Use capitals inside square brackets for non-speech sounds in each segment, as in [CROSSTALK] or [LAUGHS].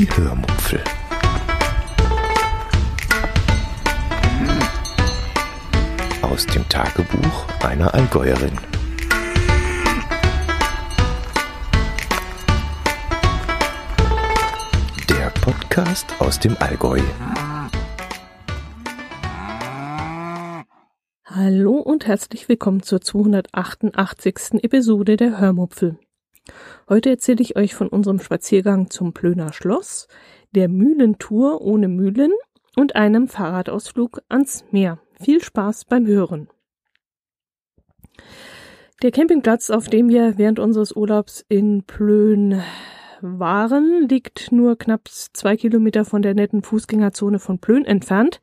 Die Hörmupfel. Aus dem Tagebuch einer Allgäuerin. Der Podcast aus dem Allgäu. Hallo und herzlich willkommen zur 288. Episode der Hörmupfel. Heute erzähle ich euch von unserem Spaziergang zum Plöner Schloss, der Mühlentour ohne Mühlen und einem Fahrradausflug ans Meer. Viel Spaß beim Hören. Der Campingplatz, auf dem wir während unseres Urlaubs in Plön waren, liegt nur knapp zwei Kilometer von der netten Fußgängerzone von Plön entfernt.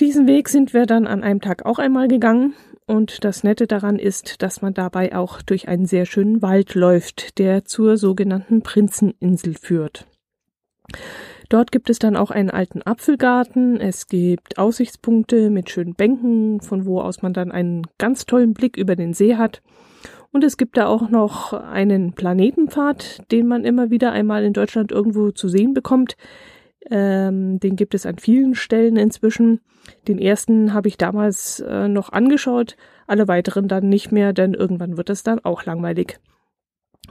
Diesen Weg sind wir dann an einem Tag auch einmal gegangen und das Nette daran ist, dass man dabei auch durch einen sehr schönen Wald läuft, der zur sogenannten Prinzeninsel führt. Dort gibt es dann auch einen alten Apfelgarten, es gibt Aussichtspunkte mit schönen Bänken, von wo aus man dann einen ganz tollen Blick über den See hat. Und es gibt da auch noch einen Planetenpfad, den man immer wieder einmal in Deutschland irgendwo zu sehen bekommt. Ähm, den gibt es an vielen Stellen inzwischen. Den ersten habe ich damals äh, noch angeschaut, alle weiteren dann nicht mehr, denn irgendwann wird es dann auch langweilig.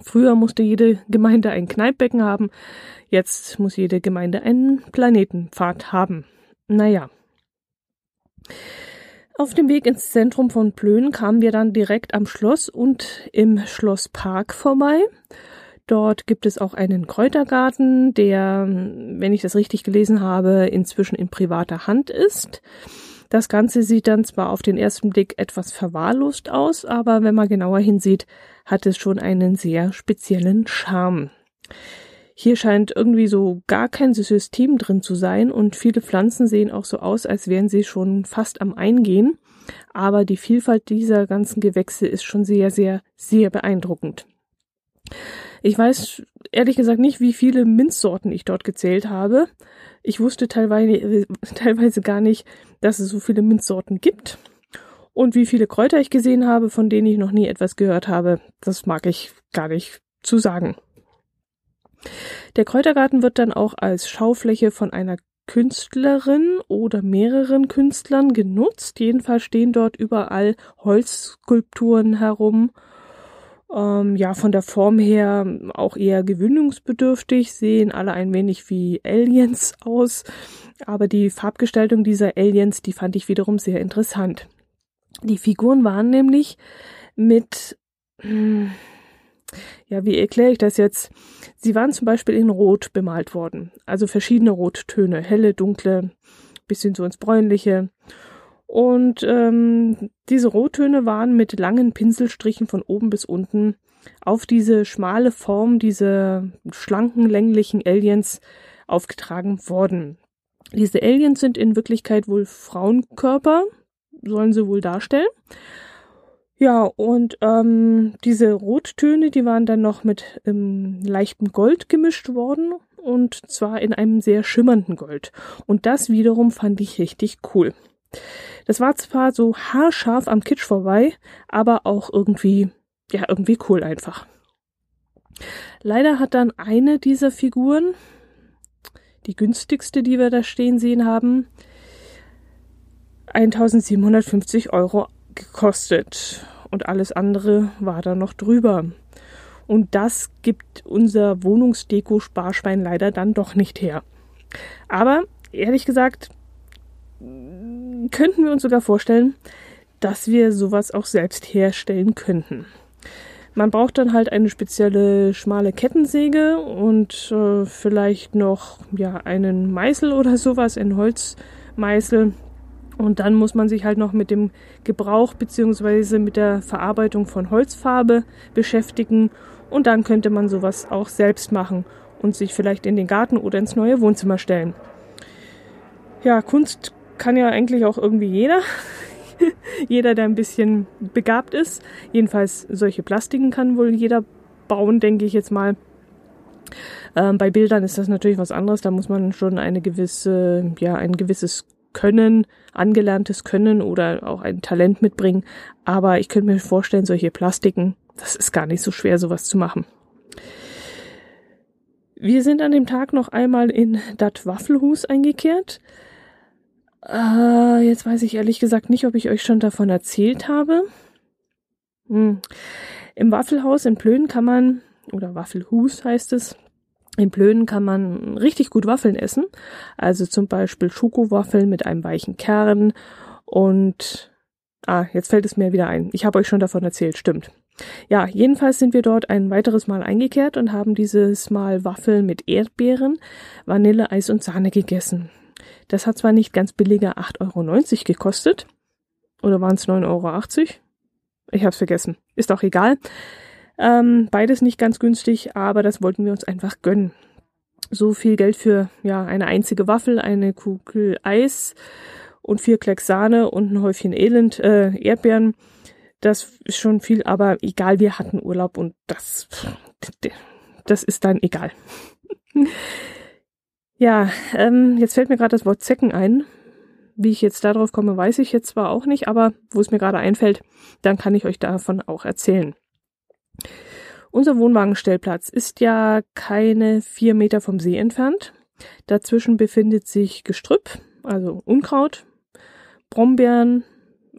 Früher musste jede Gemeinde ein Kneippbecken haben, jetzt muss jede Gemeinde einen Planetenpfad haben. Naja. Auf dem Weg ins Zentrum von Plön kamen wir dann direkt am Schloss und im Schlosspark vorbei. Dort gibt es auch einen Kräutergarten, der, wenn ich das richtig gelesen habe, inzwischen in privater Hand ist. Das Ganze sieht dann zwar auf den ersten Blick etwas verwahrlost aus, aber wenn man genauer hinsieht, hat es schon einen sehr speziellen Charme. Hier scheint irgendwie so gar kein System drin zu sein und viele Pflanzen sehen auch so aus, als wären sie schon fast am Eingehen. Aber die Vielfalt dieser ganzen Gewächse ist schon sehr, sehr, sehr beeindruckend. Ich weiß ehrlich gesagt nicht, wie viele Minzsorten ich dort gezählt habe. Ich wusste teilweise, [LAUGHS] teilweise gar nicht, dass es so viele Minzsorten gibt. Und wie viele Kräuter ich gesehen habe, von denen ich noch nie etwas gehört habe, das mag ich gar nicht zu sagen. Der Kräutergarten wird dann auch als Schaufläche von einer Künstlerin oder mehreren Künstlern genutzt. Jedenfalls stehen dort überall Holzskulpturen herum ähm, ja, von der Form her auch eher gewöhnungsbedürftig, sehen alle ein wenig wie Aliens [LAUGHS] aus. Aber die Farbgestaltung dieser Aliens, die fand ich wiederum sehr interessant. Die Figuren waren nämlich mit, hm, ja, wie erkläre ich das jetzt? Sie waren zum Beispiel in Rot bemalt worden. Also verschiedene Rottöne, helle, dunkle, bisschen so ins Bräunliche. Und ähm, diese Rottöne waren mit langen Pinselstrichen von oben bis unten auf diese schmale Form, diese schlanken, länglichen Aliens aufgetragen worden. Diese Aliens sind in Wirklichkeit wohl Frauenkörper, sollen sie wohl darstellen. Ja, und ähm, diese Rottöne, die waren dann noch mit ähm, leichtem Gold gemischt worden und zwar in einem sehr schimmernden Gold. Und das wiederum fand ich richtig cool. Das war zwar so haarscharf am Kitsch vorbei, aber auch irgendwie, ja, irgendwie cool einfach. Leider hat dann eine dieser Figuren, die günstigste, die wir da stehen sehen haben, 1750 Euro gekostet. Und alles andere war da noch drüber. Und das gibt unser Wohnungsdeko-Sparschwein leider dann doch nicht her. Aber ehrlich gesagt, könnten wir uns sogar vorstellen, dass wir sowas auch selbst herstellen könnten. Man braucht dann halt eine spezielle schmale Kettensäge und äh, vielleicht noch ja einen Meißel oder sowas, ein Holzmeißel. Und dann muss man sich halt noch mit dem Gebrauch beziehungsweise mit der Verarbeitung von Holzfarbe beschäftigen. Und dann könnte man sowas auch selbst machen und sich vielleicht in den Garten oder ins neue Wohnzimmer stellen. Ja, Kunst kann ja eigentlich auch irgendwie jeder. [LAUGHS] jeder, der ein bisschen begabt ist. Jedenfalls solche Plastiken kann wohl jeder bauen, denke ich jetzt mal. Ähm, bei Bildern ist das natürlich was anderes. Da muss man schon eine gewisse, ja, ein gewisses Können, angelerntes Können oder auch ein Talent mitbringen. Aber ich könnte mir vorstellen, solche Plastiken, das ist gar nicht so schwer, sowas zu machen. Wir sind an dem Tag noch einmal in dat Waffelhus eingekehrt. Äh, jetzt weiß ich ehrlich gesagt nicht, ob ich euch schon davon erzählt habe. Hm. Im Waffelhaus in Plön kann man, oder Waffelhus heißt es, in Plönen kann man richtig gut Waffeln essen. Also zum Beispiel Schokowaffeln mit einem weichen Kern und ah, jetzt fällt es mir wieder ein. Ich habe euch schon davon erzählt, stimmt. Ja, jedenfalls sind wir dort ein weiteres Mal eingekehrt und haben dieses Mal Waffeln mit Erdbeeren, Vanille, Eis und Sahne gegessen. Das hat zwar nicht ganz billiger 8,90 Euro gekostet, oder waren es 9,80 Euro? Ich hab's vergessen. Ist auch egal. Ähm, beides nicht ganz günstig, aber das wollten wir uns einfach gönnen. So viel Geld für ja eine einzige Waffel, eine Kugel Eis und vier Klecks Sahne und ein Häufchen Elend äh, Erdbeeren. Das ist schon viel, aber egal, wir hatten Urlaub und das das ist dann egal. Ja, ähm, jetzt fällt mir gerade das Wort Zecken ein. Wie ich jetzt darauf komme, weiß ich jetzt zwar auch nicht, aber wo es mir gerade einfällt, dann kann ich euch davon auch erzählen. Unser Wohnwagenstellplatz ist ja keine vier Meter vom See entfernt. Dazwischen befindet sich Gestrüpp, also Unkraut, Brombeeren,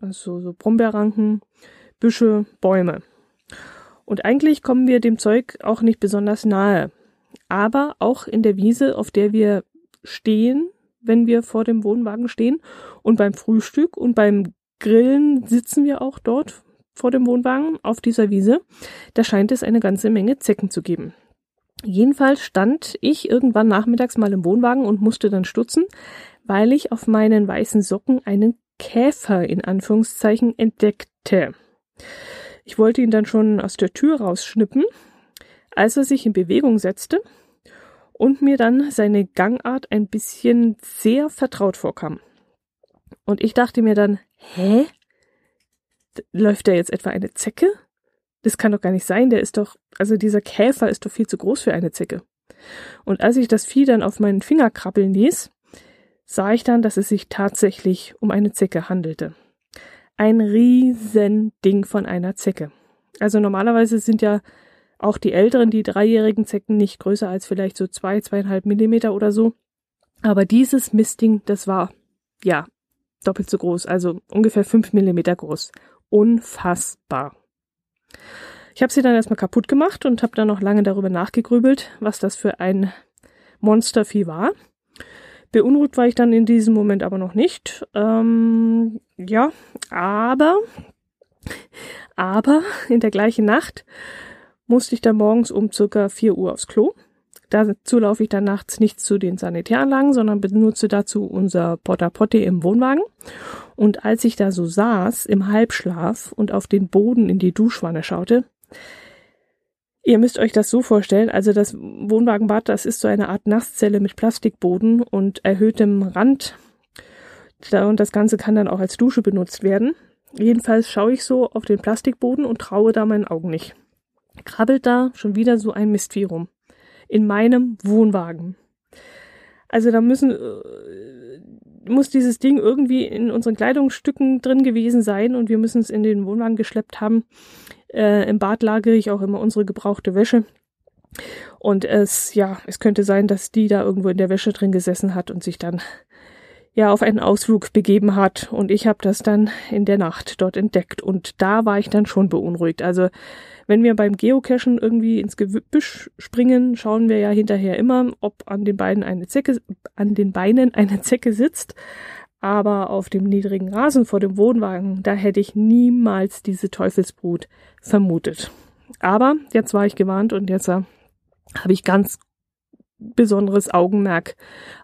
also so Brombeerranken, Büsche, Bäume. Und eigentlich kommen wir dem Zeug auch nicht besonders nahe. Aber auch in der Wiese, auf der wir stehen, wenn wir vor dem Wohnwagen stehen und beim Frühstück und beim Grillen sitzen wir auch dort vor dem Wohnwagen auf dieser Wiese. Da scheint es eine ganze Menge Zecken zu geben. Jedenfalls stand ich irgendwann nachmittags mal im Wohnwagen und musste dann stutzen, weil ich auf meinen weißen Socken einen Käfer in Anführungszeichen entdeckte. Ich wollte ihn dann schon aus der Tür rausschnippen, als er sich in Bewegung setzte und mir dann seine Gangart ein bisschen sehr vertraut vorkam. Und ich dachte mir dann, hä? läuft da jetzt etwa eine Zecke? Das kann doch gar nicht sein, der ist doch, also dieser Käfer ist doch viel zu groß für eine Zecke. Und als ich das Vieh dann auf meinen Finger krabbeln ließ, sah ich dann, dass es sich tatsächlich um eine Zecke handelte. Ein Riesending von einer Zecke. Also normalerweise sind ja auch die älteren, die dreijährigen Zecken nicht größer als vielleicht so zwei, zweieinhalb Millimeter oder so. Aber dieses Mistding, das war, ja, doppelt so groß, also ungefähr fünf Millimeter groß unfassbar. Ich habe sie dann erstmal kaputt gemacht und habe dann noch lange darüber nachgegrübelt, was das für ein Monstervieh war. Beunruhigt war ich dann in diesem Moment aber noch nicht. Ähm, ja, aber, aber in der gleichen Nacht musste ich dann morgens um circa 4 Uhr aufs Klo. Dazu laufe ich dann nachts nicht zu den Sanitäranlagen, sondern benutze dazu unser Porta Potti im Wohnwagen. Und als ich da so saß im Halbschlaf und auf den Boden in die Duschwanne schaute, ihr müsst euch das so vorstellen, also das Wohnwagenbad, das ist so eine Art Nasszelle mit Plastikboden und erhöhtem Rand. Und das Ganze kann dann auch als Dusche benutzt werden. Jedenfalls schaue ich so auf den Plastikboden und traue da meinen Augen nicht. Krabbelt da schon wieder so ein Mistvieh rum in meinem Wohnwagen. Also da müssen äh, muss dieses Ding irgendwie in unseren Kleidungsstücken drin gewesen sein und wir müssen es in den Wohnwagen geschleppt haben. Äh, Im Bad lagere ich auch immer unsere gebrauchte Wäsche. Und es, ja, es könnte sein, dass die da irgendwo in der Wäsche drin gesessen hat und sich dann ja auf einen Ausflug begeben hat. Und ich habe das dann in der Nacht dort entdeckt. Und da war ich dann schon beunruhigt. Also wenn wir beim Geocachen irgendwie ins Gebüsch springen, schauen wir ja hinterher immer, ob an den Beinen eine Zecke, an den Beinen eine Zecke sitzt. Aber auf dem niedrigen Rasen vor dem Wohnwagen, da hätte ich niemals diese Teufelsbrut vermutet. Aber jetzt war ich gewarnt und jetzt äh, habe ich ganz besonderes Augenmerk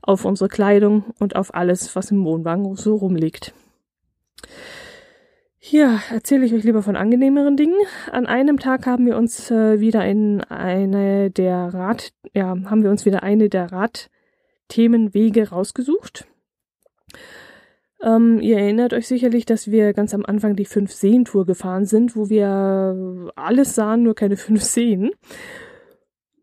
auf unsere Kleidung und auf alles, was im Wohnwagen so rumliegt. Hier erzähle ich euch lieber von angenehmeren Dingen. An einem Tag haben wir uns äh, wieder in eine der Rad, ja, haben wir uns wieder eine der Radthemenwege rausgesucht. Ähm, ihr erinnert euch sicherlich, dass wir ganz am Anfang die fünf Seen Tour gefahren sind, wo wir alles sahen, nur keine fünf Seen.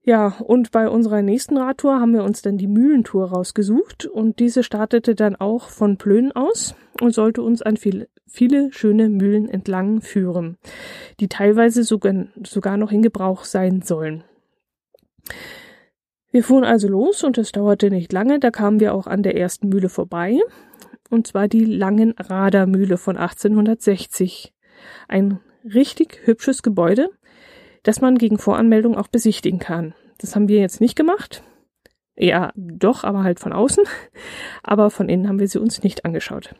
Ja, und bei unserer nächsten Radtour haben wir uns dann die Mühlentour rausgesucht und diese startete dann auch von Plön aus und sollte uns an viele, viele schöne Mühlen entlang führen, die teilweise sogar, sogar noch in Gebrauch sein sollen. Wir fuhren also los und es dauerte nicht lange, da kamen wir auch an der ersten Mühle vorbei, und zwar die Langenrader Mühle von 1860. Ein richtig hübsches Gebäude, das man gegen Voranmeldung auch besichtigen kann. Das haben wir jetzt nicht gemacht. Ja, doch, aber halt von außen. [LAUGHS] Aber von innen haben wir sie uns nicht angeschaut.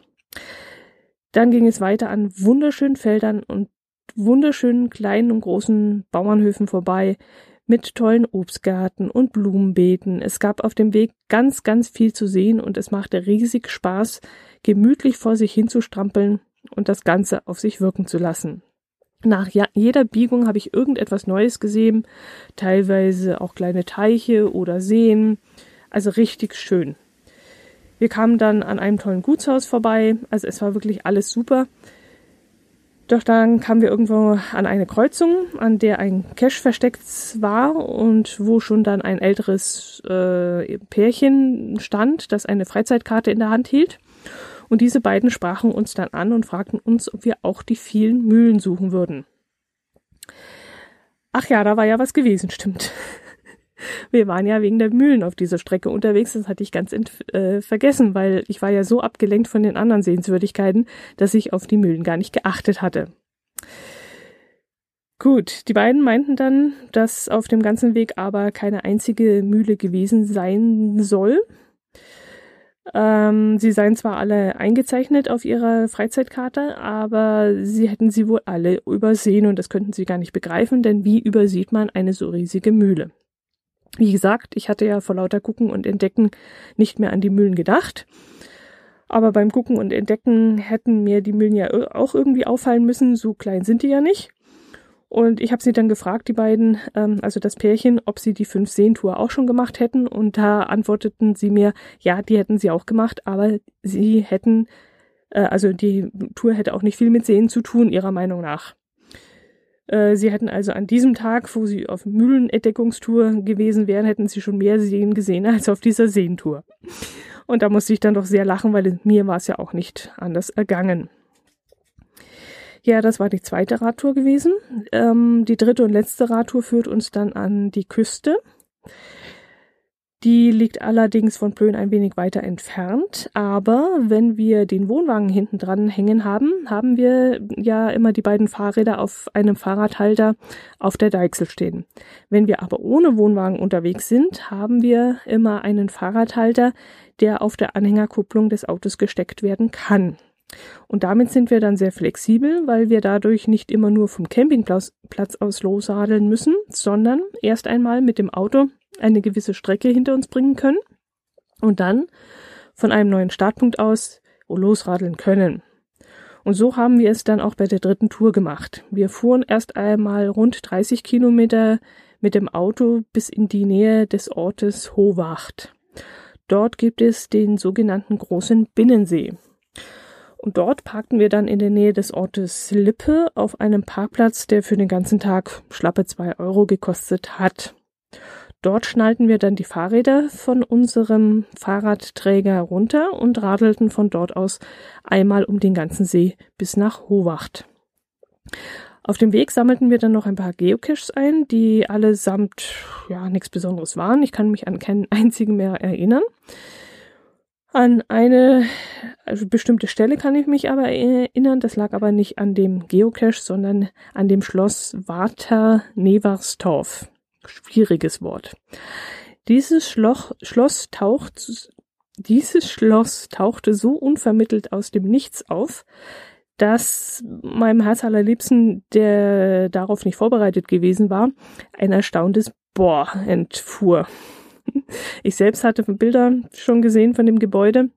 Dann ging es weiter an wunderschönen Feldern und wunderschönen kleinen und großen Bauernhöfen vorbei mit tollen Obstgärten und Blumenbeeten. Es gab auf dem Weg ganz, ganz viel zu sehen und es machte riesig Spaß, gemütlich vor sich hinzustrampeln und das Ganze auf sich wirken zu lassen. Nach jeder Biegung habe ich irgendetwas Neues gesehen, teilweise auch kleine Teiche oder Seen, also richtig schön. Wir kamen dann an einem tollen Gutshaus vorbei, also es war wirklich alles super. Doch dann kamen wir irgendwo an eine Kreuzung, an der ein Cache versteckt war und wo schon dann ein älteres äh, Pärchen stand, das eine Freizeitkarte in der Hand hielt. Und diese beiden sprachen uns dann an und fragten uns, ob wir auch die vielen Mühlen suchen würden. Ach ja, da war ja was gewesen, stimmt. [LAUGHS] Wir waren ja wegen der Mühlen auf dieser Strecke unterwegs, das hatte ich ganz äh, vergessen, weil ich war ja so abgelenkt von den anderen Sehenswürdigkeiten, dass ich auf die Mühlen gar nicht geachtet hatte. Gut, die beiden meinten dann, dass auf dem ganzen Weg aber keine einzige Mühle gewesen sein soll, ähm, sie seien zwar alle eingezeichnet auf ihrer Freizeitkarte, aber sie hätten sie wohl alle übersehen und das könnten sie gar nicht begreifen, denn wie übersieht man eine so riesige Mühle? Wie gesagt, ich hatte ja vor lauter Gucken und Entdecken nicht mehr an die Mühlen gedacht. Aber beim Gucken und Entdecken hätten mir die Mühlen ja auch irgendwie auffallen müssen, so klein sind die ja nicht. Und ich habe sie dann gefragt, die beiden, ähm, also das Pärchen, ob sie die fünf Seentour auch schon gemacht hätten. Und da antworteten sie mir, ja, die hätten sie auch gemacht, aber sie hätten, äh, also die Tour hätte auch nicht viel mit Seen zu tun, ihrer Meinung nach. Äh, sie hätten also an diesem Tag, wo sie auf Mühlenentdeckungstour gewesen wären, hätten sie schon mehr Seen gesehen als auf dieser Seentour. Und da musste ich dann doch sehr lachen, weil mir war es ja auch nicht anders ergangen. Ja, das war die zweite Radtour gewesen. Ähm, die dritte und letzte Radtour führt uns dann an die Küste. Die liegt allerdings von Plön ein wenig weiter entfernt, aber wenn wir den Wohnwagen hinten dran hängen haben, haben wir ja immer die beiden Fahrräder auf einem Fahrradhalter auf der Deichsel stehen. Wenn wir aber ohne Wohnwagen unterwegs sind, haben wir immer einen Fahrradhalter, der auf der Anhängerkupplung des Autos gesteckt werden kann. Und damit sind wir dann sehr flexibel, weil wir dadurch nicht immer nur vom Campingplatz aus losradeln müssen, sondern erst einmal mit dem Auto eine gewisse Strecke hinter uns bringen können und dann von einem neuen Startpunkt aus losradeln können. Und so haben wir es dann auch bei der dritten Tour gemacht. Wir fuhren erst einmal rund 30 Kilometer mit dem Auto bis in die Nähe des Ortes Howacht. Dort gibt es den sogenannten großen Binnensee. Und dort parkten wir dann in der Nähe des Ortes Lippe auf einem Parkplatz, der für den ganzen Tag schlappe zwei Euro gekostet hat. Dort schnallten wir dann die Fahrräder von unserem Fahrradträger runter und radelten von dort aus einmal um den ganzen See bis nach Howacht. Auf dem Weg sammelten wir dann noch ein paar Geocaches ein, die allesamt ja nichts Besonderes waren. Ich kann mich an keinen [LAUGHS] einzigen mehr erinnern. An eine also bestimmte Stelle kann ich mich aber erinnern. Das lag aber nicht an dem Geocache, sondern an dem Schloss Water Neverstorf. Schwieriges Wort. Dieses Schloch, Schloss taucht, dieses Schloss tauchte so unvermittelt aus dem Nichts auf, dass meinem Herz allerliebsten, der darauf nicht vorbereitet gewesen war, ein erstauntes Boah entfuhr. Ich selbst hatte Bilder schon gesehen von dem Gebäude,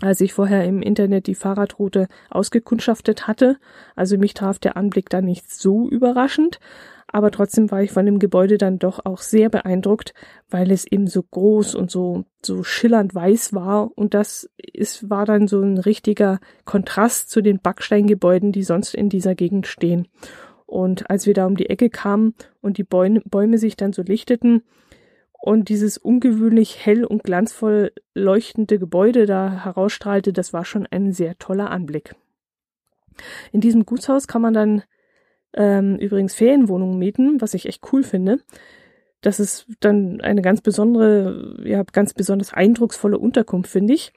als ich vorher im Internet die Fahrradroute ausgekundschaftet hatte. Also mich traf der Anblick da nicht so überraschend, aber trotzdem war ich von dem Gebäude dann doch auch sehr beeindruckt, weil es eben so groß und so, so schillernd weiß war und das ist, war dann so ein richtiger Kontrast zu den Backsteingebäuden, die sonst in dieser Gegend stehen. Und als wir da um die Ecke kamen und die Bäume, Bäume sich dann so lichteten, und dieses ungewöhnlich hell und glanzvoll leuchtende Gebäude da herausstrahlte, das war schon ein sehr toller Anblick. In diesem Gutshaus kann man dann ähm, übrigens Ferienwohnungen mieten, was ich echt cool finde. Das ist dann eine ganz besondere, ja, ganz besonders eindrucksvolle Unterkunft, finde ich.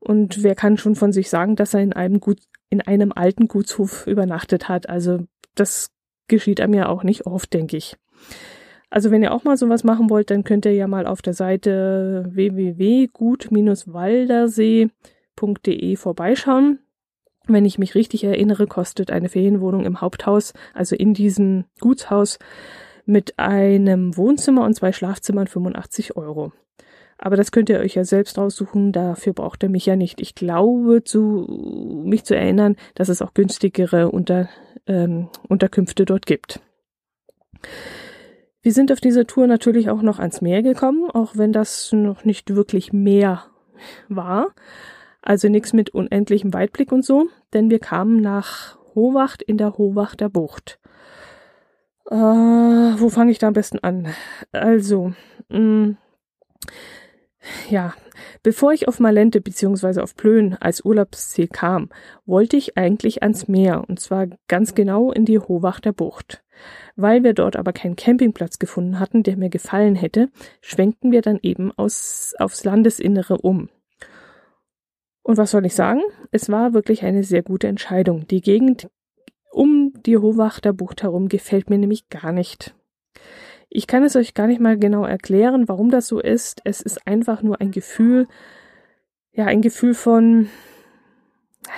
Und wer kann schon von sich sagen, dass er in einem Gut, in einem alten Gutshof übernachtet hat? Also das geschieht einem ja auch nicht oft, denke ich. Also wenn ihr auch mal sowas machen wollt, dann könnt ihr ja mal auf der Seite www.gut-waldersee.de vorbeischauen. Wenn ich mich richtig erinnere, kostet eine Ferienwohnung im Haupthaus, also in diesem Gutshaus, mit einem Wohnzimmer und zwei Schlafzimmern 85 Euro. Aber das könnt ihr euch ja selbst raussuchen, dafür braucht ihr mich ja nicht. Ich glaube, zu, mich zu erinnern, dass es auch günstigere Unter, ähm, Unterkünfte dort gibt. Wir sind auf dieser Tour natürlich auch noch ans Meer gekommen, auch wenn das noch nicht wirklich Meer war. Also nichts mit unendlichem Weitblick und so, denn wir kamen nach Howacht in der Howachter Bucht. Äh, wo fange ich da am besten an? Also, mh, mm, ja, bevor ich auf Malente bzw. auf Plön als Urlaubsziel kam, wollte ich eigentlich ans Meer und zwar ganz genau in die Hohwachter Bucht. Weil wir dort aber keinen Campingplatz gefunden hatten, der mir gefallen hätte, schwenkten wir dann eben aus, aufs Landesinnere um. Und was soll ich sagen? Es war wirklich eine sehr gute Entscheidung. Die Gegend um die Hohwachter Bucht herum gefällt mir nämlich gar nicht. Ich kann es euch gar nicht mal genau erklären, warum das so ist. Es ist einfach nur ein Gefühl, ja, ein Gefühl von,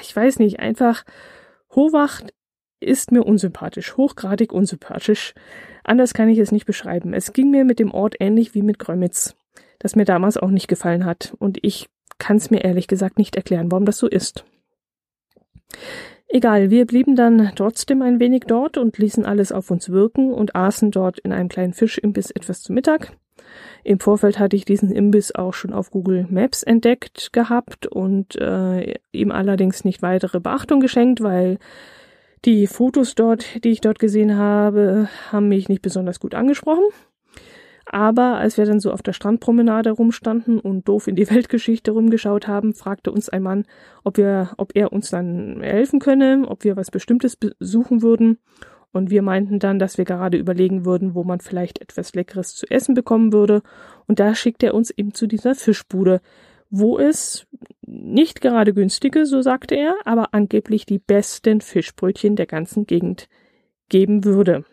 ich weiß nicht, einfach, Hohwacht ist mir unsympathisch, hochgradig unsympathisch. Anders kann ich es nicht beschreiben. Es ging mir mit dem Ort ähnlich wie mit Grömitz, das mir damals auch nicht gefallen hat. Und ich kann es mir ehrlich gesagt nicht erklären, warum das so ist. Egal, wir blieben dann trotzdem ein wenig dort und ließen alles auf uns wirken und aßen dort in einem kleinen Fischimbiss etwas zu Mittag. Im Vorfeld hatte ich diesen Imbiss auch schon auf Google Maps entdeckt gehabt und äh, ihm allerdings nicht weitere Beachtung geschenkt, weil die Fotos dort, die ich dort gesehen habe, haben mich nicht besonders gut angesprochen. Aber als wir dann so auf der Strandpromenade rumstanden und doof in die [LAUGHS] Weltgeschichte rumgeschaut haben, fragte uns ein Mann, ob wir, ob er uns dann helfen könne, ob wir was Bestimmtes besuchen würden. Und wir meinten dann, dass wir gerade überlegen würden, wo man vielleicht etwas Leckeres zu essen bekommen würde. Und da schickt er uns eben zu dieser Fischbude, wo es nicht gerade günstige, so sagte er, aber angeblich die besten Fischbrötchen der ganzen Gegend geben würde.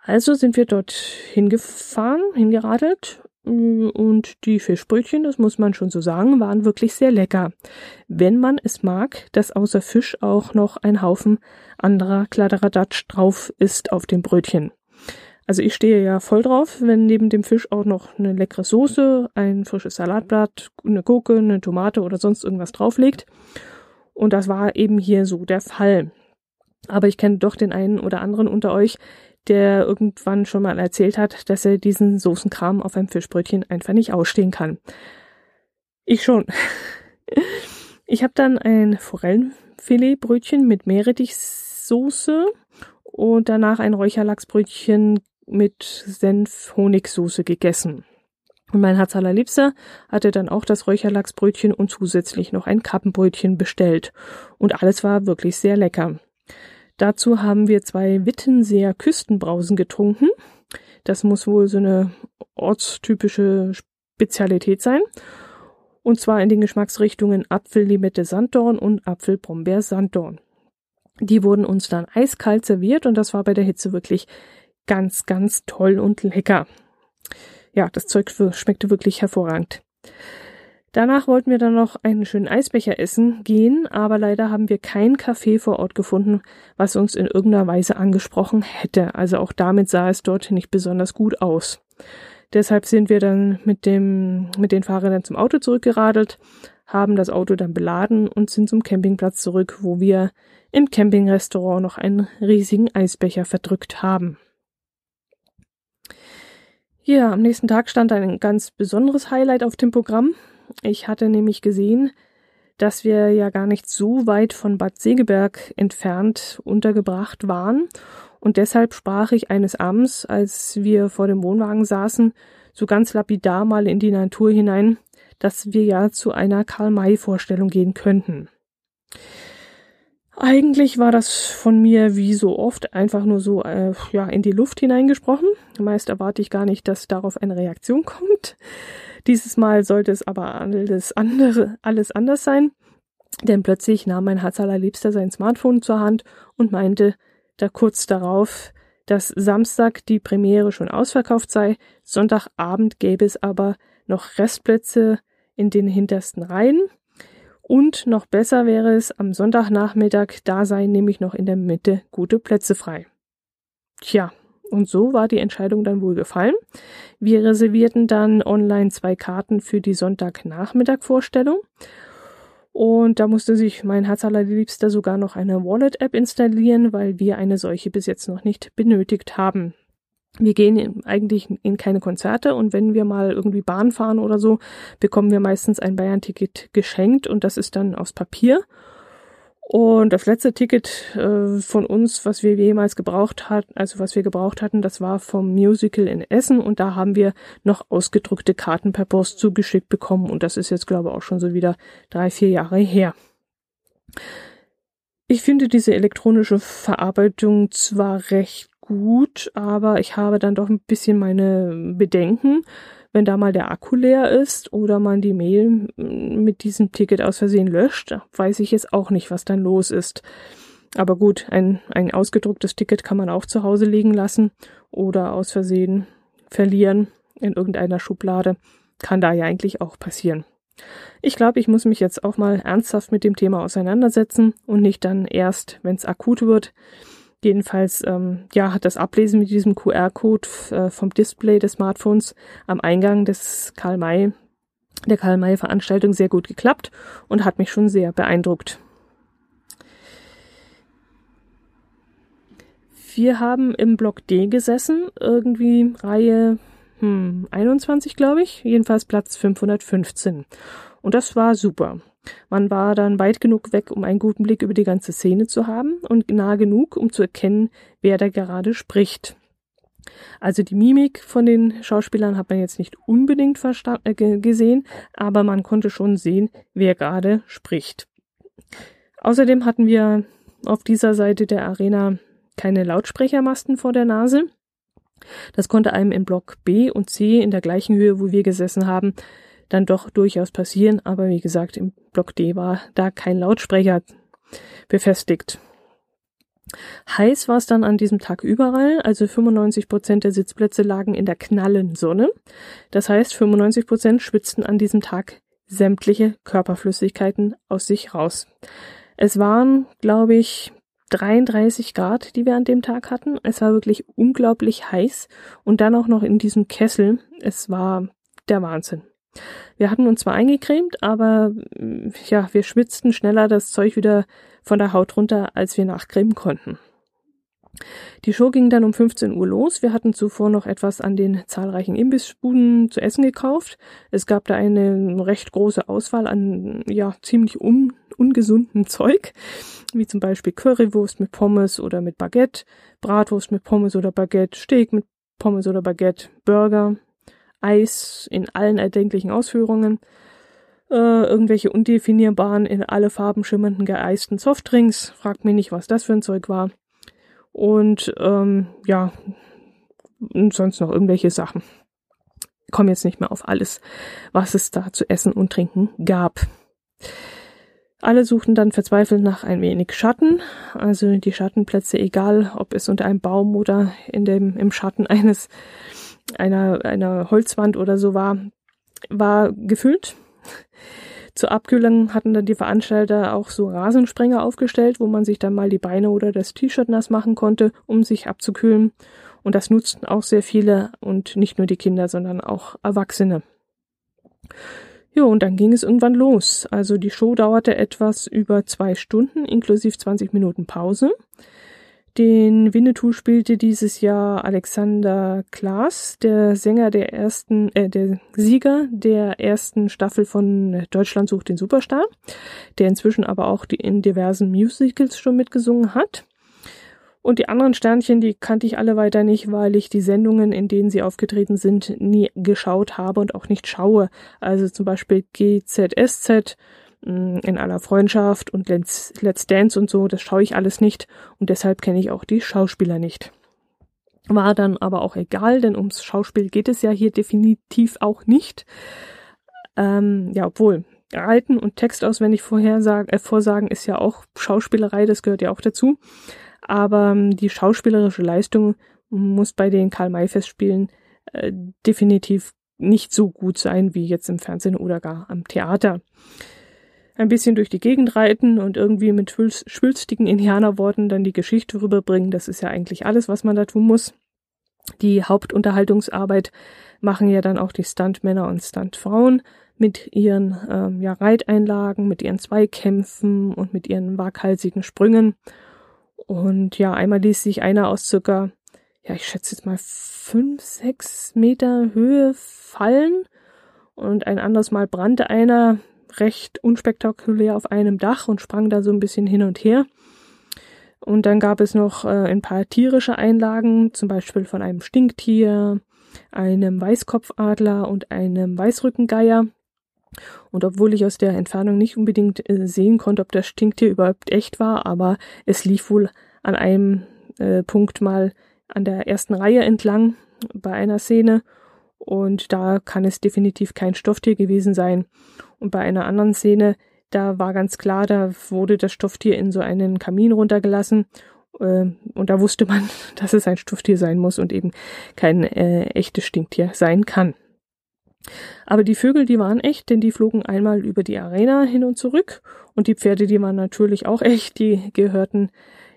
Also sind wir dort hingefahren, hingeradelt mm, und die Fischbrötchen, das muss man schon so sagen, waren wirklich sehr lecker. Wenn man es mag, dass außer Fisch auch noch ein Haufen anderer Kladderadatsch drauf ist auf dem Brötchen. Also ich stehe ja voll drauf, wenn neben dem Fisch auch noch eine leckere Soße, ein frisches Salatblatt, eine Gurke, eine Tomate oder sonst irgendwas drauf liegt. Und das war eben hier so der Fall. Aber ich kenne doch den einen oder anderen unter euch, der irgendwann schon mal erzählt hat, dass er diesen Soßenkram auf einem Fischbrötchen einfach nicht ausstehen kann. Ich schon. [LAUGHS] Ich habe dann ein Forellenfiletbrötchen mit Meerrettichsoße und danach ein Räucherlachsbrötchen mit Senf-Honigsoße gegessen. Und mein Herz allerliebster hatte dann auch das Räucherlachsbrötchen und zusätzlich noch ein Kappenbrötchen bestellt. Und alles war wirklich sehr lecker. Dazu haben wir zwei Wittenseer Küstenbrausen getrunken. Das muss wohl so eine ortstypische Spezialität sein. Und zwar in den Geschmacksrichtungen Apfel, Limette, Sanddorn und Apfel, Brombeer, Sanddorn. Die wurden uns dann eiskalt serviert und das war bei der Hitze wirklich ganz, ganz toll und lecker. Ja, das Zeug schmeckte wirklich hervorragend. Danach wollten wir dann noch einen schönen Eisbecher essen gehen, aber leider haben wir kein Café vor Ort gefunden, was uns in irgendeiner Weise angesprochen hätte. Also auch damit sah es dort nicht besonders gut aus. Deshalb sind wir dann mit dem, mit den Fahrrädern zum Auto zurückgeradelt, haben das Auto dann beladen und sind zum Campingplatz zurück, wo wir im Campingrestaurant noch einen riesigen Eisbecher verdrückt haben. Ja, am nächsten Tag stand ein ganz besonderes Highlight auf dem Programm. Ich hatte nämlich gesehen, dass wir ja gar nicht so weit von Bad Segeberg entfernt untergebracht waren. Und deshalb sprach ich eines Abends, als wir vor dem Wohnwagen saßen, so ganz lapidar mal in die Natur hinein, dass wir ja zu einer Karl-May-Vorstellung gehen könnten. Eigentlich war das von mir wie so oft einfach nur so äh, ja in die Luft hineingesprochen. Meist erwarte ich gar nicht, dass darauf eine Reaktion kommt. Dieses Mal sollte es aber alles andere alles anders sein, denn plötzlich nahm mein Herz allerliebster sein Smartphone zur Hand und meinte da kurz darauf, dass Samstag die Premiere schon ausverkauft sei, Sonntagabend gäbe es aber noch Restplätze in den hintersten Reihen und noch besser wäre es am Sonntagnachmittag, da seien nämlich noch in der Mitte gute Plätze frei. Tja, und so war die Entscheidung dann wohl gefallen. Wir reservierten dann online zwei Karten für die Sonntagnachmittag-Vorstellung. Und da musste sich mein Herz allerliebster sogar noch eine Wallet-App installieren, weil wir eine solche bis jetzt noch nicht benötigt haben wir gehen eigentlich in keine Konzerte und wenn wir mal irgendwie Bahn fahren oder so, bekommen wir meistens ein Bayern-Ticket geschenkt und das ist dann aus Papier. Und das letzte Ticket äh, von uns, was wir jemals gebraucht hatten, also was wir gebraucht hatten, das war vom Musical in Essen und da haben wir noch ausgedruckte Karten per Post zugeschickt bekommen und das ist jetzt glaube ich auch schon so wieder drei, vier Jahre her. Ich finde diese elektronische Verarbeitung zwar recht gut, aber ich habe dann doch ein bisschen meine Bedenken, wenn da mal der Akku leer ist oder man die Mail mit diesem Ticket aus Versehen löscht, weiß ich jetzt auch nicht, was dann los ist. Aber gut, ein, ein ausgedrucktes Ticket kann man auch zu Hause liegen lassen oder aus Versehen verlieren in irgendeiner Schublade. Kann da ja eigentlich auch passieren. Ich glaube, ich muss mich jetzt auch mal ernsthaft mit dem Thema auseinandersetzen und nicht dann erst, wenn es akut wird. Jedenfalls ähm, ja, hat das Ablesen mit diesem QR-Code äh, vom Display des Smartphones am Eingang des Karl May, der Karl May Veranstaltung sehr gut geklappt und hat mich schon sehr beeindruckt. Wir haben im Block D gesessen, irgendwie Reihe hm, 21, glaube ich, jedenfalls Platz 515. Und das war super. Man war dann weit genug weg, um einen guten Blick über die ganze Szene zu haben und nah genug, um zu erkennen, wer da gerade spricht. Also die Mimik von den Schauspielern hat man jetzt nicht unbedingt äh, gesehen, aber man konnte schon sehen, wer gerade spricht. Außerdem hatten wir auf dieser Seite der Arena keine Lautsprechermasten vor der Nase. Das konnte einem in Block B und C in der gleichen Höhe, wo wir gesessen haben, dann doch durchaus passieren, aber wie gesagt, im Block D war da kein Lautsprecher befestigt. Heiß war es dann an diesem Tag überall, also 95 Prozent der Sitzplätze lagen in der knallen Sonne. Das heißt, 95 Prozent schwitzten an diesem Tag sämtliche Körperflüssigkeiten aus sich raus. Es waren, glaube ich, 33 Grad, die wir an dem Tag hatten. Es war wirklich unglaublich heiß und dann auch noch in diesem Kessel. Es war der Wahnsinn. Wir hatten uns zwar eingecremt, aber mm, ja, wir schwitzten schneller das Zeug wieder von der Haut runter, als wir nachcremen konnten. Die Show ging dann um 15 Uhr los. Wir hatten zuvor noch etwas an den zahlreichen Imbissbuden zu essen gekauft. Es gab da eine recht große Auswahl an ja ziemlich un ungesundem Zeug, wie zum Beispiel Currywurst mit Pommes oder mit Baguette, Bratwurst mit Pommes oder Baguette, Steak mit Pommes oder Baguette, Burger, Eis in allen erdenklichen Ausführungen, äh, irgendwelche undefinierbaren, in alle Farben schimmernden geeisten Softdrinks, fragt mich nicht, was das für ein Zeug war. Und ähm, ja, und sonst noch irgendwelche Sachen. Ich komme jetzt nicht mehr auf alles, was es da zu essen und trinken gab. Alle suchten dann verzweifelt nach ein wenig Schatten, also die Schattenplätze, egal ob es unter einem Baum oder in dem, im Schatten eines einer, einer Holzwand oder so war, war gefüllt. Zur Abkühlung hatten dann die Veranstalter auch so Rasensprenger aufgestellt, wo man sich dann mal die Beine oder das T-Shirt nass machen konnte, um sich abzukühlen. Und das nutzten auch sehr viele und nicht nur die Kinder, sondern auch Erwachsene. Ja, und dann ging es irgendwann los. Also die Show dauerte etwas über zwei Stunden, inklusive 20 Minuten Pause. Den Winnetou spielte dieses Jahr Alexander Klaas, der Sänger der ersten, äh, der Sieger der ersten Staffel von Deutschland sucht den Superstar, der inzwischen aber auch die in diversen Musicals schon mitgesungen hat. Und die anderen Sternchen, die kannte ich alle weiter nicht, weil ich die Sendungen, in denen sie aufgetreten sind, nie geschaut habe und auch nicht schaue. Also zum Beispiel GZSZ, in aller Freundschaft und Let's, Let's Dance und so, das schaue ich alles nicht und deshalb kenne ich auch die Schauspieler nicht. War dann aber auch egal, denn ums Schauspiel geht es ja hier definitiv auch nicht. Ähm, ja, obwohl, Reiten und Text auswendig vorhersagen, äh, vorsagen ist ja auch Schauspielerei, das gehört ja auch dazu. Aber ähm, die schauspielerische Leistung muss bei den Karl-May-Festspielen äh, definitiv nicht so gut sein wie jetzt im Fernsehen oder gar am Theater. Ein bisschen durch die Gegend reiten und irgendwie mit schwülstigen Indianerworten dann die Geschichte rüberbringen, das ist ja eigentlich alles, was man da tun muss. Die Hauptunterhaltungsarbeit machen ja dann auch die Stuntmänner und Stuntfrauen mit ihren ähm, ja, Reiteinlagen, mit ihren Zweikämpfen und mit ihren waghalsigen Sprüngen. Und ja, einmal ließ sich einer aus circa, ja, ich schätze jetzt mal fünf, sechs Meter Höhe fallen und ein anderes Mal brannte einer recht unspektakulär auf einem Dach und sprang da so ein bisschen hin und her. Und dann gab es noch äh, ein paar tierische Einlagen, zum Beispiel von einem Stinktier, einem Weißkopfadler und einem Weißrückengeier. Und obwohl ich aus der Entfernung nicht unbedingt äh, sehen konnte, ob das Stinktier überhaupt echt war, aber es lief wohl an einem äh, Punkt mal an der ersten Reihe entlang bei einer Szene und da kann es definitiv kein Stofftier gewesen sein. Und bei einer anderen Szene, da war ganz klar, da wurde das Stofftier in so einen Kamin runtergelassen äh, und da wusste man, [LAUGHS] dass es ein Stofftier sein muss und eben kein äh, echtes Stinktier sein kann. Aber die Vögel, die waren echt, denn die flogen einmal über die Arena hin und zurück und die Pferde, die waren natürlich auch echt, die gehörten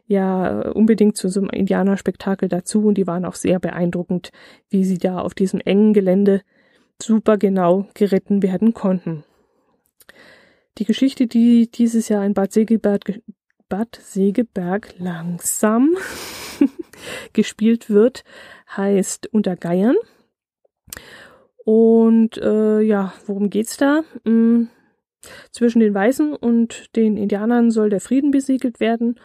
ja unbedingt zu so einem Indianerspektakel dazu und die waren auch sehr beeindruckend, wie sie da auf diesem engen Gelände super genau geritten werden konnten. Die Geschichte, die dieses Jahr in Bad Segeberg, Bad Segeberg langsam [LAUGHS] gespielt wird, heißt Unter Geiern. Und äh, ja, worum geht's da? Hm, zwischen den Weißen und den Indianern soll der Frieden besiegelt werden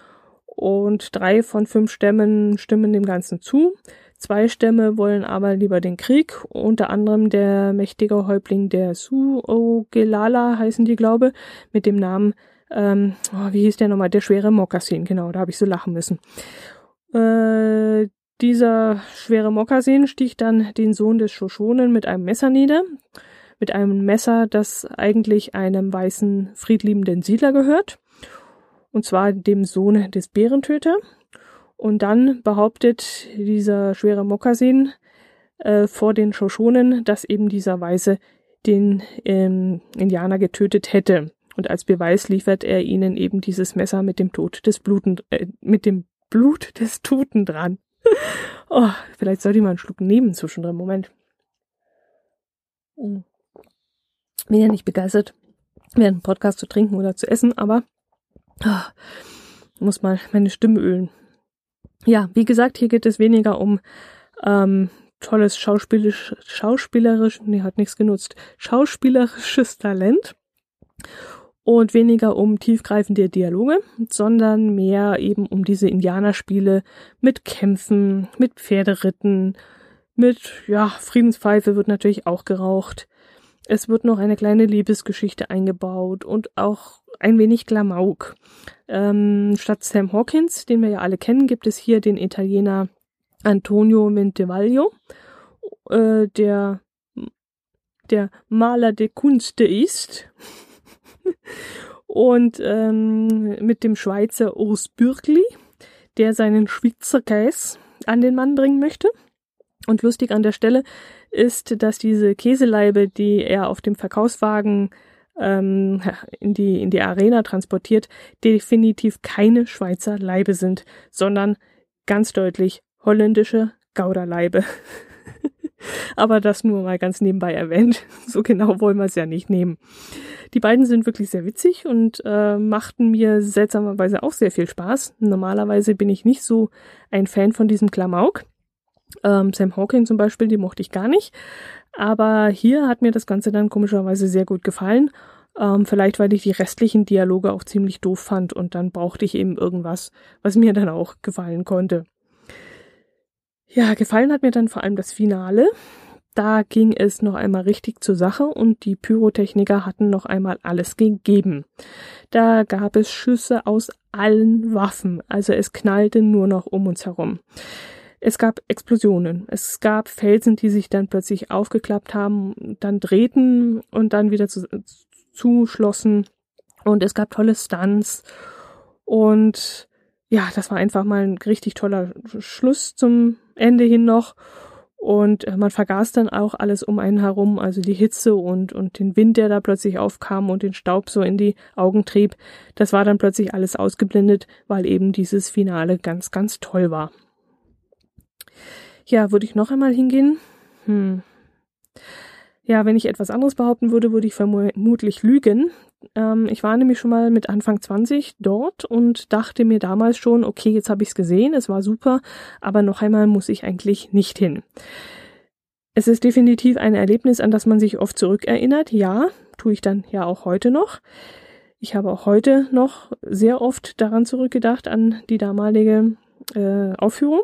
und drei von fünf Stämmen stimmen dem Ganzen zu. Zwei Stämme wollen aber lieber den Krieg, unter anderem der mächtige Häuptling der Suogelala heißen die, glaube, mit dem Namen, ähm, oh, wie hieß der nochmal, der schwere Mokassin, genau, da habe ich so lachen müssen. Äh, dieser schwere Mokassin sticht dann den Sohn des Shoshonen mit einem Messer nieder, mit einem Messer, das eigentlich einem weißen, friedliebenden Siedler gehört. Und zwar dem Sohn des Bärentöter. Und dann behauptet dieser schwere Mokassin äh, vor den Shoshonen, dass eben dieser Weiße den ähm, Indianer getötet hätte. Und als Beweis liefert er ihnen eben dieses Messer mit dem Tod des Bluten, äh, mit dem Blut des Toten dran. [LAUGHS] oh, vielleicht sollte ich mal einen Schluck nehmen zwischendrin. Moment. Hm. Bin ja nicht begeistert, während einen Podcast zu trinken oder zu essen, aber Ah, muss mal meine Stimme ölen. Ja, wie gesagt, hier geht es weniger um ähm, tolles schauspielisch, schauspielerisch, nee, hat nichts genutzt, schauspielerisches Talent und weniger um tiefgreifende Dialoge, sondern mehr eben um diese Indianerspiele mit Kämpfen, mit Pferderitten, mit, ja, Friedenspfeife wird natürlich auch geraucht. Es wird noch eine kleine Liebesgeschichte eingebaut und auch ein wenig Klamauk. Ähm, statt Sam Hawkins, den wir ja alle kennen, gibt es hier den Italiener Antonio Mentevaglio, äh, der der Maler der Kunste ist. [LAUGHS] und ähm, mit dem Schweizer Urs Bürgli, der seinen Schweizer Käse an den Mann bringen möchte. Und lustig an der Stelle ist, dass diese Käseleibe, die er auf dem Verkaufswagen ähm, in, die, in die Arena transportiert, definitiv keine Schweizer Leibe sind, sondern ganz deutlich holländische Gouderleibe. [LAUGHS] Aber das nur mal ganz nebenbei erwähnt. [LAUGHS] So genau wollen wir es ja nicht nehmen. Die beiden sind wirklich sehr witzig und äh, machten mir seltsamerweise auch sehr viel Spaß. Normalerweise bin ich nicht so ein Fan von diesem Klamauk. Ähm, Sam Hawking zum Beispiel, die mochte ich gar nicht. Aber hier hat mir das Ganze dann komischerweise sehr gut gefallen. Ähm, vielleicht, weil ich die restlichen Dialoge auch ziemlich doof fand und dann brauchte ich eben irgendwas, was mir dann auch gefallen konnte. Ja, gefallen hat mir dann vor allem das Finale. Da ging es noch einmal richtig zur Sache und die Pyrotechniker hatten noch einmal alles gegeben. Da gab es Schüsse aus allen Waffen, also es knallte nur noch um uns herum. Es gab Explosionen, es gab Felsen, die sich dann plötzlich aufgeklappt haben, dann drehten und dann wieder zu, zuschlossen und es gab tolle Stunts und ja, das war einfach mal ein richtig toller Schluss zum Ende hin noch und äh, man vergaß dann auch alles um einen herum, also die Hitze und, und den Wind, der da plötzlich aufkam und den Staub so in die Augen trieb. Das war dann plötzlich alles ausgeblendet, weil eben dieses Finale ganz, ganz toll war. Ja, würde ich noch einmal hingehen? Hm. Ja, wenn ich etwas anderes behaupten würde, würde ich vermutlich lügen. Ähm, ich war nämlich schon mal mit Anfang 20 dort und dachte mir damals schon, okay, jetzt habe ich es gesehen, es war super, aber noch einmal muss ich eigentlich nicht hin. Es ist definitiv ein Erlebnis, an das man sich oft zurückerinnert. Ja, tue ich dann ja auch heute noch. Ich habe auch heute noch sehr oft daran zurückgedacht, an die damalige äh, Aufführung.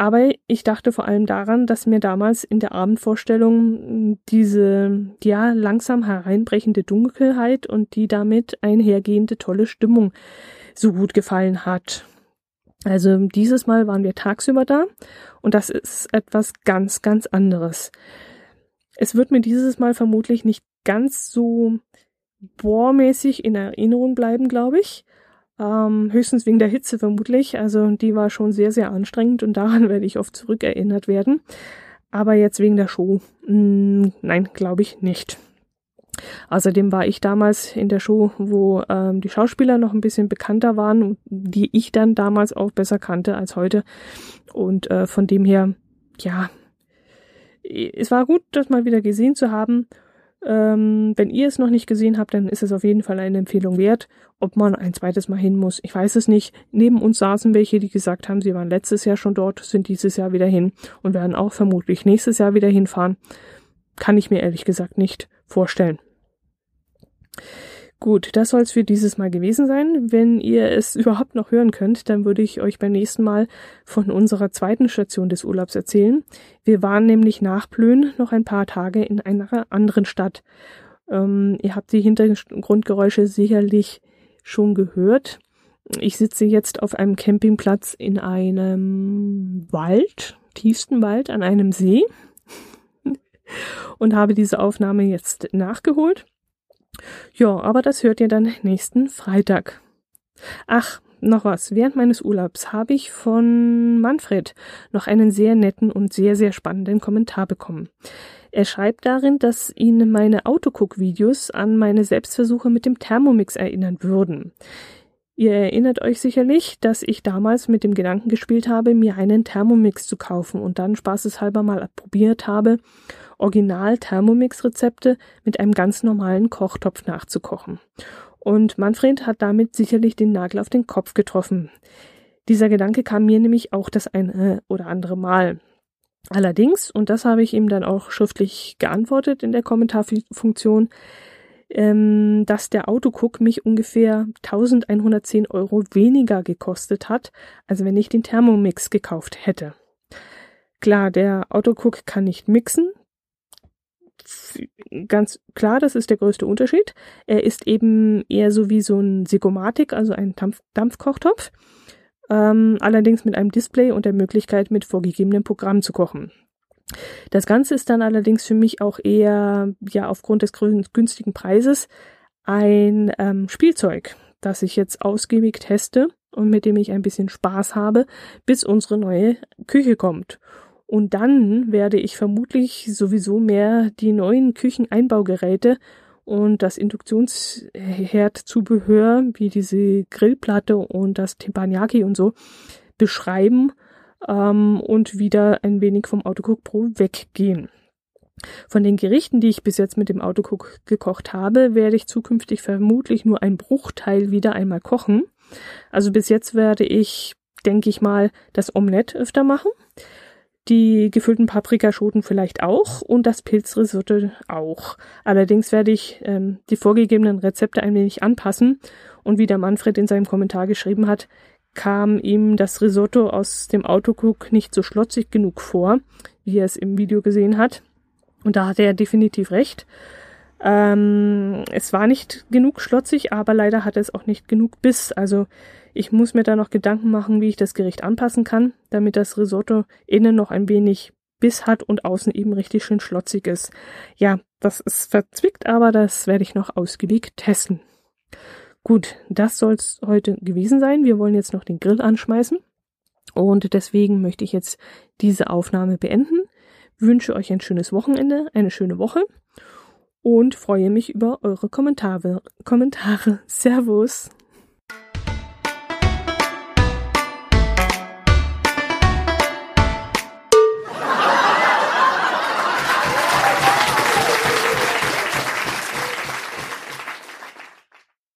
Aber ich dachte vor allem daran, dass mir damals in der Abendvorstellung diese, ja, langsam hereinbrechende Dunkelheit und die damit einhergehende tolle Stimmung so gut gefallen hat. Also dieses Mal waren wir tagsüber da und das ist etwas ganz, ganz anderes. Es wird mir dieses Mal vermutlich nicht ganz so bohrmäßig in Erinnerung bleiben, glaube ich. Ähm, höchstens wegen der Hitze vermutlich. Also die war schon sehr, sehr anstrengend und daran [LAUGHS] werde ich oft zurückerinnert werden. Aber jetzt wegen der Show, mh, mm, nein, glaube ich nicht. Außerdem war ich damals in der Show, wo ähm, die Schauspieler noch ein bisschen bekannter waren, die ich dann damals auch besser kannte als heute. Und äh, von dem her, ja, es war gut, das mal wieder gesehen zu haben. Ähm, wenn ihr es noch nicht gesehen habt, dann ist es auf jeden Fall eine Empfehlung wert. Ob man ein zweites Mal hin muss, ich weiß es nicht. Neben uns saßen welche, die gesagt haben, sie waren letztes Jahr schon dort, sind dieses Jahr wieder hin und werden auch vermutlich nächstes Jahr wieder hinfahren. Kann ich mir ehrlich gesagt nicht vorstellen. Gut, das soll es für dieses Mal gewesen sein. Wenn ihr es [LAUGHS] überhaupt noch hören könnt, dann würde ich euch beim nächsten Mal von unserer zweiten Station des Urlaubs erzählen. Wir waren nämlich nach Plön noch ein paar Tage in einer anderen Stadt. Ähm, ihr habt die Hintergrundgeräusche sicherlich schon gehört. Ich sitze jetzt auf einem Campingplatz in einem Wald, tiefsten Wald an einem See [LAUGHS] und habe diese Aufnahme jetzt nachgeholt. Ja, aber das hört ihr dann nächsten Freitag. Ach, noch was. Während meines Urlaubs habe ich von Manfred noch einen sehr netten und sehr, sehr spannenden Kommentar bekommen. Er schreibt darin, dass ihn meine Autocook-Videos an meine Selbstversuche mit dem Thermomix erinnern würden. Ihr erinnert euch sicherlich, dass ich damals mit dem Gedanken gespielt habe, mir einen Thermomix zu kaufen und dann spaßeshalber mal probiert habe, Original Thermomix Rezepte mit einem ganz normalen Kochtopf nachzukochen. Und Manfred hat damit sicherlich den Nagel auf den Kopf getroffen. Dieser Gedanke kam mir nämlich auch das eine oder andere Mal. Allerdings, und das habe ich ihm dann auch schriftlich geantwortet in der Kommentarfunktion, ähm, dass der Autocook mich ungefähr 1110 Euro weniger gekostet hat, als wenn ich den Thermomix gekauft hätte. Klar, der Autocook kann nicht mixen. Ganz klar, das ist der größte Unterschied. Er ist eben eher so wie so ein Sigomatik, also ein Dampf Dampfkochtopf. Ähm, allerdings mit einem Display und der Möglichkeit, mit vorgegebenem Programm zu kochen. Das Ganze ist dann allerdings für mich auch eher, ja, aufgrund des günstigen Preises ein ähm, Spielzeug, das ich jetzt ausgiebig teste und mit dem ich ein bisschen Spaß habe, bis unsere neue Küche kommt. Und dann werde ich vermutlich sowieso mehr die neuen Kücheneinbaugeräte und das Induktionsherd-Zubehör, wie diese Grillplatte und das Teppanyaki und so, beschreiben ähm, und wieder ein wenig vom Autocook Pro weggehen. Von den Gerichten, die ich bis jetzt mit dem Autocook gekocht habe, werde ich zukünftig vermutlich nur ein Bruchteil wieder einmal kochen. Also bis jetzt werde ich, denke ich mal, das Omelette öfter machen. Die gefüllten Paprikaschoten vielleicht auch und das Pilzrisotto auch. Allerdings werde ich ähm, die vorgegebenen Rezepte ein wenig anpassen und wie der Manfred in seinem Kommentar geschrieben hat, kam ihm das Risotto aus dem Autocook nicht so schlotzig genug vor, wie er es im Video gesehen hat. Und da hatte er definitiv recht. Ähm, es war nicht genug schlotzig, aber leider hatte es auch nicht genug Biss. Also ich muss mir da noch Gedanken machen, wie ich das Gericht anpassen kann, damit das Risotto innen noch ein wenig Biss hat und außen eben richtig schön schlotzig ist. Ja, das ist verzwickt, aber das werde ich noch ausgiebig testen. Gut, das soll's heute gewesen sein. Wir wollen jetzt noch den Grill anschmeißen. Und deswegen möchte ich jetzt diese Aufnahme beenden. Wünsche euch ein schönes Wochenende, eine schöne Woche und freue mich über eure Kommentare. Kommentare. Servus.